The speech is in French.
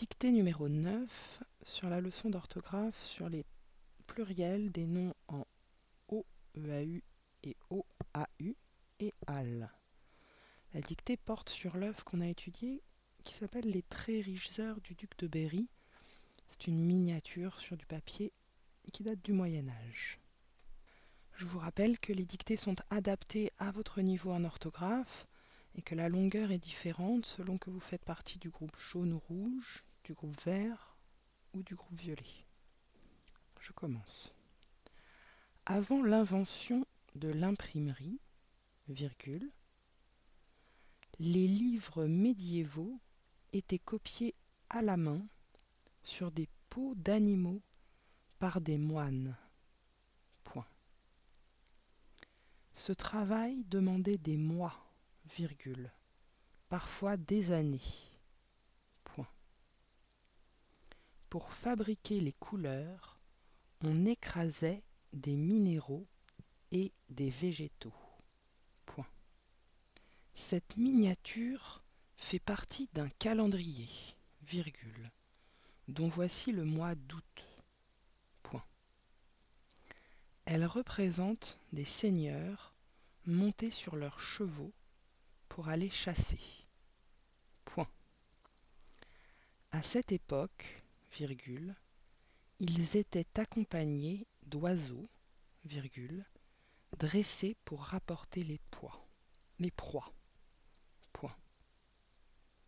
Dictée numéro 9 sur la leçon d'orthographe sur les pluriels des noms en OEAU et OAU et AL. La dictée porte sur l'œuvre qu'on a étudiée qui s'appelle Les Très riches heures du duc de Berry. C'est une miniature sur du papier qui date du Moyen Âge. Je vous rappelle que les dictées sont adaptées à votre niveau en orthographe et que la longueur est différente selon que vous faites partie du groupe jaune ou rouge, du groupe vert ou du groupe violet? Je commence. Avant l'invention de l'imprimerie, les livres médiévaux étaient copiés à la main sur des peaux d'animaux par des moines. Ce travail demandait des mois, virgule, parfois des années. Point. Pour fabriquer les couleurs, on écrasait des minéraux et des végétaux. Cette miniature fait partie d'un calendrier, virgule, dont voici le mois d'août. Point. Elle représente des seigneurs montés sur leurs chevaux pour aller chasser. Point. À cette époque, ils étaient accompagnés d'oiseaux, dressés pour rapporter les poids, les proies.